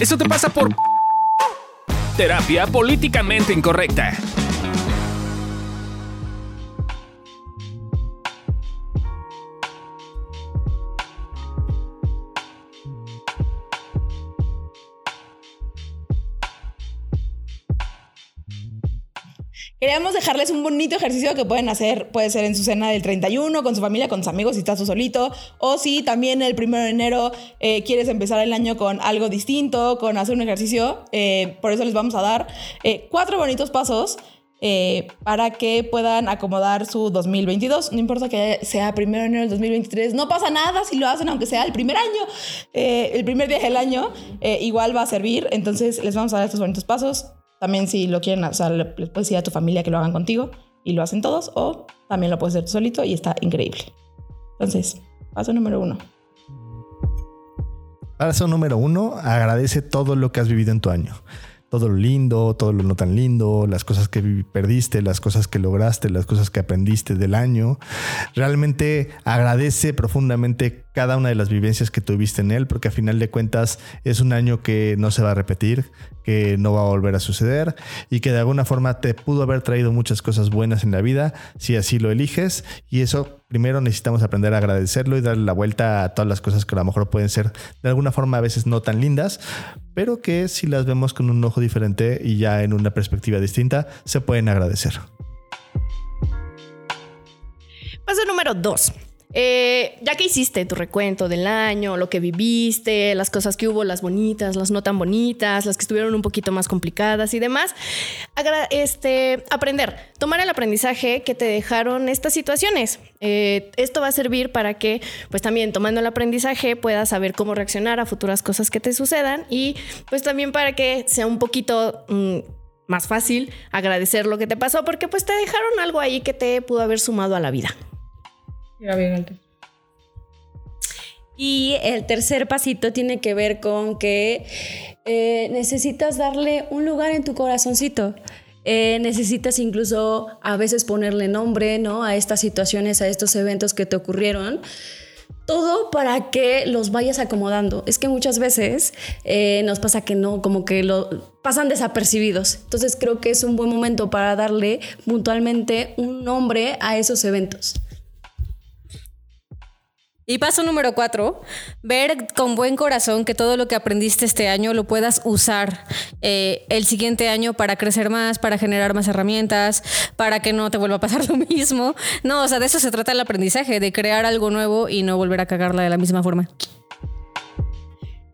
Eso te pasa por terapia políticamente incorrecta. Queríamos dejarles un bonito ejercicio que pueden hacer, puede ser en su cena del 31, con su familia, con sus amigos, si estás tú solito, o si también el 1 de enero eh, quieres empezar el año con algo distinto, con hacer un ejercicio, eh, por eso les vamos a dar eh, cuatro bonitos pasos para que puedan acomodar su 2022. No importa que sea 1 de enero del 2023, no pasa nada si lo hacen, aunque sea el primer año, el primer día del año, igual va a servir. Entonces les vamos a dar estos bonitos pasos también si lo quieren, o sea, le, puedes decir a tu familia que lo hagan contigo y lo hacen todos, o también lo puedes hacer tú solito y está increíble. Entonces, paso número uno. Paso número uno, agradece todo lo que has vivido en tu año todo lo lindo, todo lo no tan lindo, las cosas que perdiste, las cosas que lograste, las cosas que aprendiste del año. Realmente agradece profundamente cada una de las vivencias que tuviste en él, porque a final de cuentas es un año que no se va a repetir, que no va a volver a suceder y que de alguna forma te pudo haber traído muchas cosas buenas en la vida si así lo eliges. Y eso primero necesitamos aprender a agradecerlo y darle la vuelta a todas las cosas que a lo mejor pueden ser de alguna forma a veces no tan lindas, pero que si las vemos con un ojo diferente y ya en una perspectiva distinta, se pueden agradecer. Paso número dos. Eh, ya que hiciste tu recuento del año, lo que viviste, las cosas que hubo, las bonitas, las no tan bonitas, las que estuvieron un poquito más complicadas y demás, este, aprender, tomar el aprendizaje que te dejaron estas situaciones. Eh, esto va a servir para que, pues también tomando el aprendizaje, puedas saber cómo reaccionar a futuras cosas que te sucedan y pues también para que sea un poquito... Mm, más fácil agradecer lo que te pasó porque pues te dejaron algo ahí que te pudo haber sumado a la vida. Y el tercer pasito tiene que ver con que eh, necesitas darle un lugar en tu corazoncito. Eh, necesitas incluso a veces ponerle nombre ¿no? a estas situaciones, a estos eventos que te ocurrieron. Todo para que los vayas acomodando. Es que muchas veces eh, nos pasa que no, como que lo pasan desapercibidos. Entonces creo que es un buen momento para darle puntualmente un nombre a esos eventos. Y paso número cuatro, ver con buen corazón que todo lo que aprendiste este año lo puedas usar eh, el siguiente año para crecer más, para generar más herramientas, para que no te vuelva a pasar lo mismo. No, o sea, de eso se trata el aprendizaje, de crear algo nuevo y no volver a cagarla de la misma forma.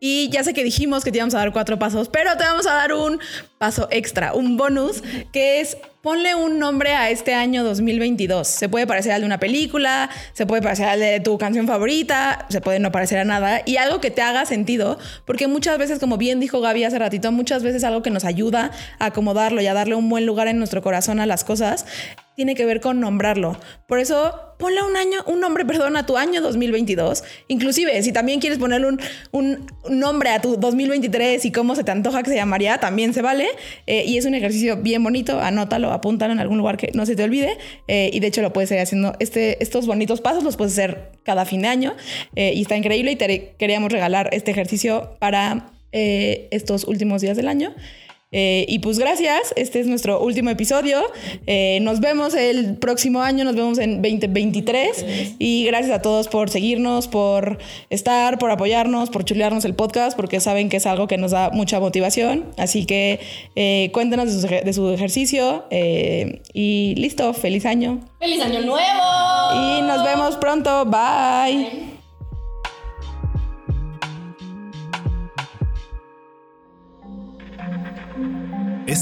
Y ya sé que dijimos que te íbamos a dar cuatro pasos, pero te vamos a dar un paso extra, un bonus, que es ponle un nombre a este año 2022. Se puede parecer al de una película, se puede parecer al de tu canción favorita, se puede no parecer a nada y algo que te haga sentido, porque muchas veces, como bien dijo Gaby hace ratito, muchas veces algo que nos ayuda a acomodarlo y a darle un buen lugar en nuestro corazón a las cosas tiene que ver con nombrarlo. Por eso, ponle un año, un nombre, perdón, a tu año 2022. Inclusive, si también quieres ponerle un, un nombre a tu 2023 y cómo se te antoja que se llamaría, también se vale. Eh, y es un ejercicio bien bonito, anótalo, apúntalo en algún lugar que no se te olvide. Eh, y de hecho lo puedes seguir haciendo. Este, estos bonitos pasos los puedes hacer cada fin de año. Eh, y está increíble y te queríamos regalar este ejercicio para estos últimos días del año. Eh, y pues gracias, este es nuestro último episodio. Eh, nos vemos el próximo año, nos vemos en 2023. Y gracias a todos por seguirnos, por estar, por apoyarnos, por chulearnos el podcast, porque saben que es algo que nos da mucha motivación. Así que eh, cuéntenos de su, de su ejercicio. y listo, feliz año. ¡Feliz año nuevo! Y nos vemos pronto. Bye.